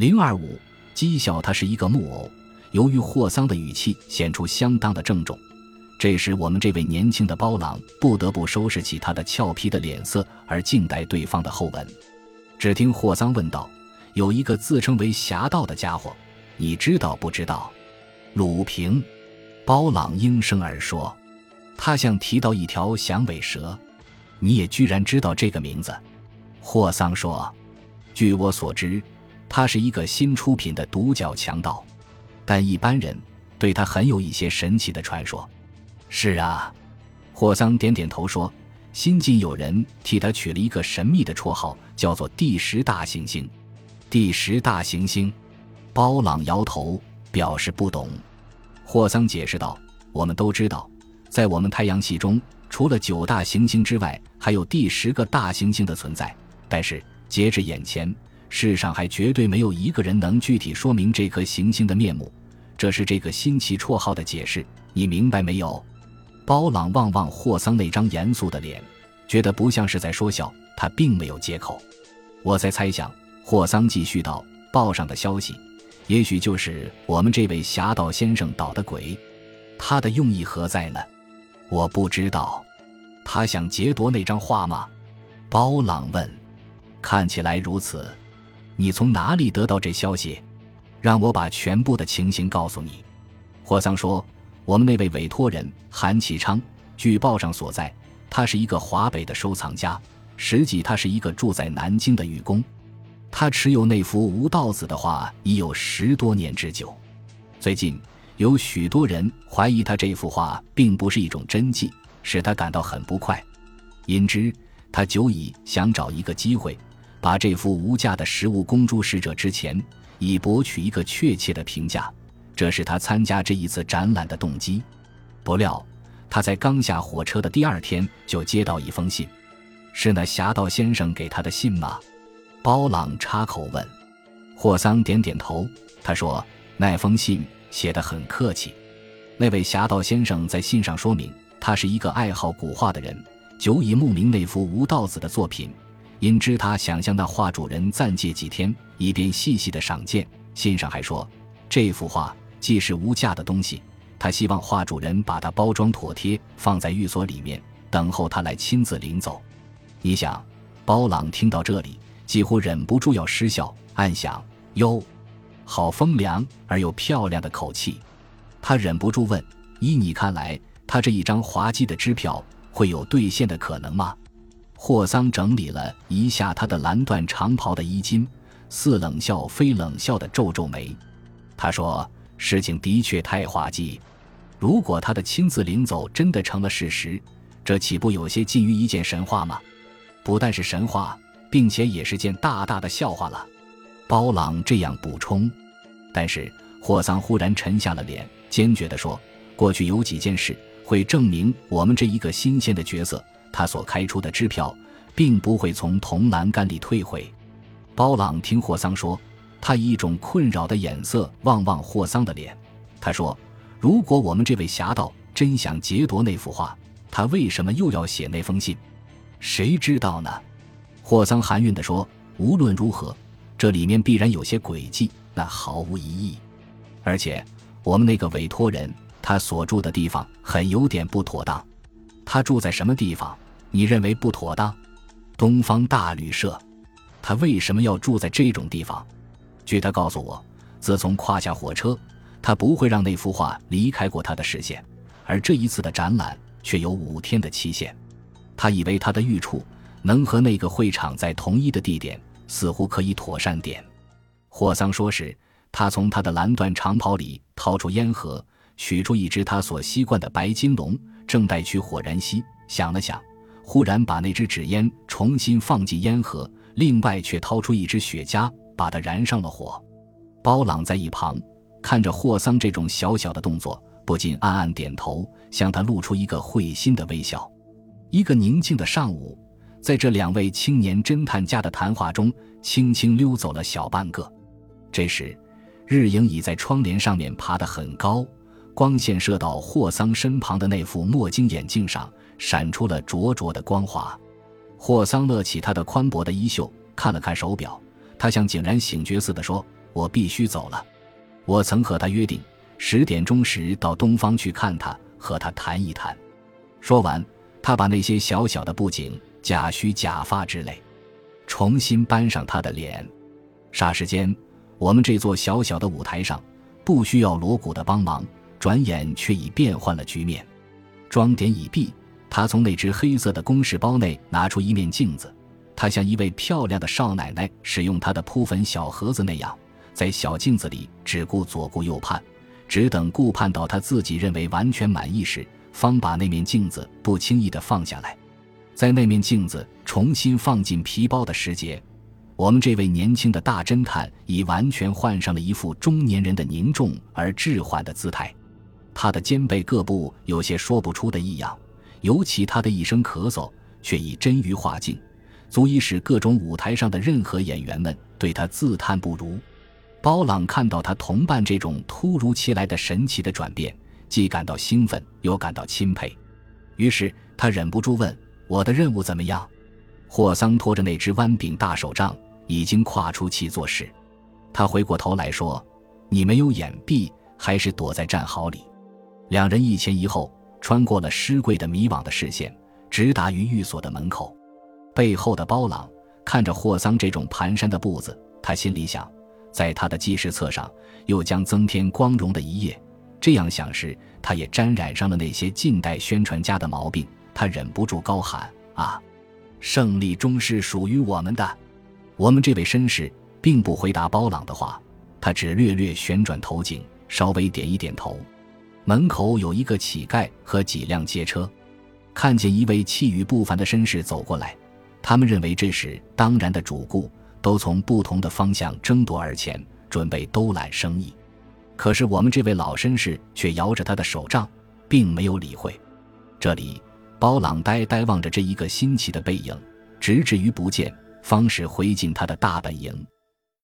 零二五讥笑他是一个木偶。由于霍桑的语气显出相当的郑重，这时我们这位年轻的包朗不得不收拾起他的俏皮的脸色，而静待对方的后文。只听霍桑问道：“有一个自称为侠盗的家伙，你知道不知道？”鲁平，包朗应声而说：“他像提到一条响尾蛇。”你也居然知道这个名字？霍桑说：“据我所知，他是一个新出品的独角强盗。”但一般人对他很有一些神奇的传说。是啊，霍桑点点头说：“新近有人替他取了一个神秘的绰号，叫做‘第十大行星’。第十大行星，包朗摇头表示不懂。霍桑解释道：“我们都知道，在我们太阳系中，除了九大行星之外，还有第十个大行星的存在。但是截至眼前，世上还绝对没有一个人能具体说明这颗行星的面目。”这是这个新奇绰号的解释，你明白没有？包朗望望霍桑那张严肃的脸，觉得不像是在说笑。他并没有接口。我在猜想，霍桑继续道：“报上的消息，也许就是我们这位侠盗先生捣的鬼。他的用意何在呢？我不知道。他想劫夺那张画吗？”包朗问。看起来如此。你从哪里得到这消息？让我把全部的情形告诉你，霍桑说：“我们那位委托人韩启昌，据报上所在，他是一个华北的收藏家，实际他是一个住在南京的愚公。他持有那幅吴道子的画已有十多年之久。最近有许多人怀疑他这幅画并不是一种真迹，使他感到很不快。因之，他久已想找一个机会，把这幅无价的实物公诸使者之前。”以博取一个确切的评价，这是他参加这一次展览的动机。不料，他在刚下火车的第二天就接到一封信，是那侠盗先生给他的信吗？包朗插口问。霍桑点点头，他说：“那封信写得很客气。那位侠盗先生在信上说明，他是一个爱好古画的人，久已慕名那幅吴道子的作品。”因知他想向那画主人暂借几天，以便细细的赏鉴。信上还说，这幅画既是无价的东西，他希望画主人把它包装妥帖，放在寓所里面，等候他来亲自领走。你想，包朗听到这里，几乎忍不住要失笑，暗想：哟，好风凉而又漂亮的口气。他忍不住问：依你看来，他这一张滑稽的支票会有兑现的可能吗？霍桑整理了一下他的蓝缎长袍的衣襟，似冷笑非冷笑的皱皱眉。他说：“事情的确太滑稽。如果他的亲自领走真的成了事实，这岂不有些近于一件神话吗？不但是神话，并且也是件大大的笑话了。”包朗这样补充。但是霍桑忽然沉下了脸，坚决地说：“过去有几件事会证明我们这一个新鲜的角色。”他所开出的支票，并不会从铜栏杆里退回。包朗听霍桑说，他以一种困扰的眼色望望霍桑的脸。他说：“如果我们这位侠盗真想劫夺那幅画，他为什么又要写那封信？谁知道呢？”霍桑含韵地说：“无论如何，这里面必然有些诡计，那毫无疑义。而且，我们那个委托人，他所住的地方很有点不妥当。”他住在什么地方？你认为不妥当？东方大旅社。他为什么要住在这种地方？据他告诉我，自从跨下火车，他不会让那幅画离开过他的视线。而这一次的展览却有五天的期限。他以为他的寓处能和那个会场在同一的地点，似乎可以妥善点。霍桑说时，他从他的蓝缎长袍里掏出烟盒，取出一只他所习惯的白金龙。正待取火燃锡，想了想，忽然把那只纸烟重新放进烟盒，另外却掏出一支雪茄，把它燃上了火。包朗在一旁看着霍桑这种小小的动作，不禁暗暗点头，向他露出一个会心的微笑。一个宁静的上午，在这两位青年侦探家的谈话中，轻轻溜走了小半个。这时，日影已在窗帘上面爬得很高。光线射到霍桑身旁的那副墨镜眼镜上，闪出了灼灼的光华。霍桑勒起他的宽薄的衣袖，看了看手表，他像井然醒觉似的说：“我必须走了。我曾和他约定，十点钟时到东方去看他，和他谈一谈。说完，他把那些小小的布景、假须、假发之类，重新搬上他的脸。霎时间，我们这座小小的舞台上，不需要锣鼓的帮忙，转眼却已变换了局面。装点已毕，他从那只黑色的公事包内拿出一面镜子。他像一位漂亮的少奶奶使用她的扑粉小盒子那样，在小镜子里只顾左顾右盼，只等顾盼到他自己认为完全满意时，方把那面镜子不轻易地放下来。在那面镜子重新放进皮包的时节，我们这位年轻的大侦探已完全换上了一副中年人的凝重而滞缓的姿态。他的肩背各部有些说不出的异样，尤其他的一声咳嗽，却已臻于化境。足以使各种舞台上的任何演员们对他自叹不如。包朗看到他同伴这种突如其来的神奇的转变，既感到兴奋，又感到钦佩。于是他忍不住问：“我的任务怎么样？”霍桑拖着那只弯柄大手杖，已经跨出气座室。他回过头来说：“你没有掩蔽，还是躲在战壕里？”两人一前一后，穿过了尸柜的迷惘的视线，直达于寓所的门口。背后的包朗看着霍桑这种蹒跚的步子，他心里想，在他的记事册上又将增添光荣的一页。这样想时，他也沾染上了那些近代宣传家的毛病。他忍不住高喊：“啊，胜利终是属于我们的！”我们这位绅士并不回答包朗的话，他只略略旋转头颈，稍微点一点头。门口有一个乞丐和几辆街车，看见一位气宇不凡的绅士走过来。他们认为这是当然的主顾都从不同的方向争夺而前，准备兜揽生意。可是我们这位老绅士却摇着他的手杖，并没有理会。这里，包朗呆呆望着这一个新奇的背影，直至于不见，方始回进他的大本营。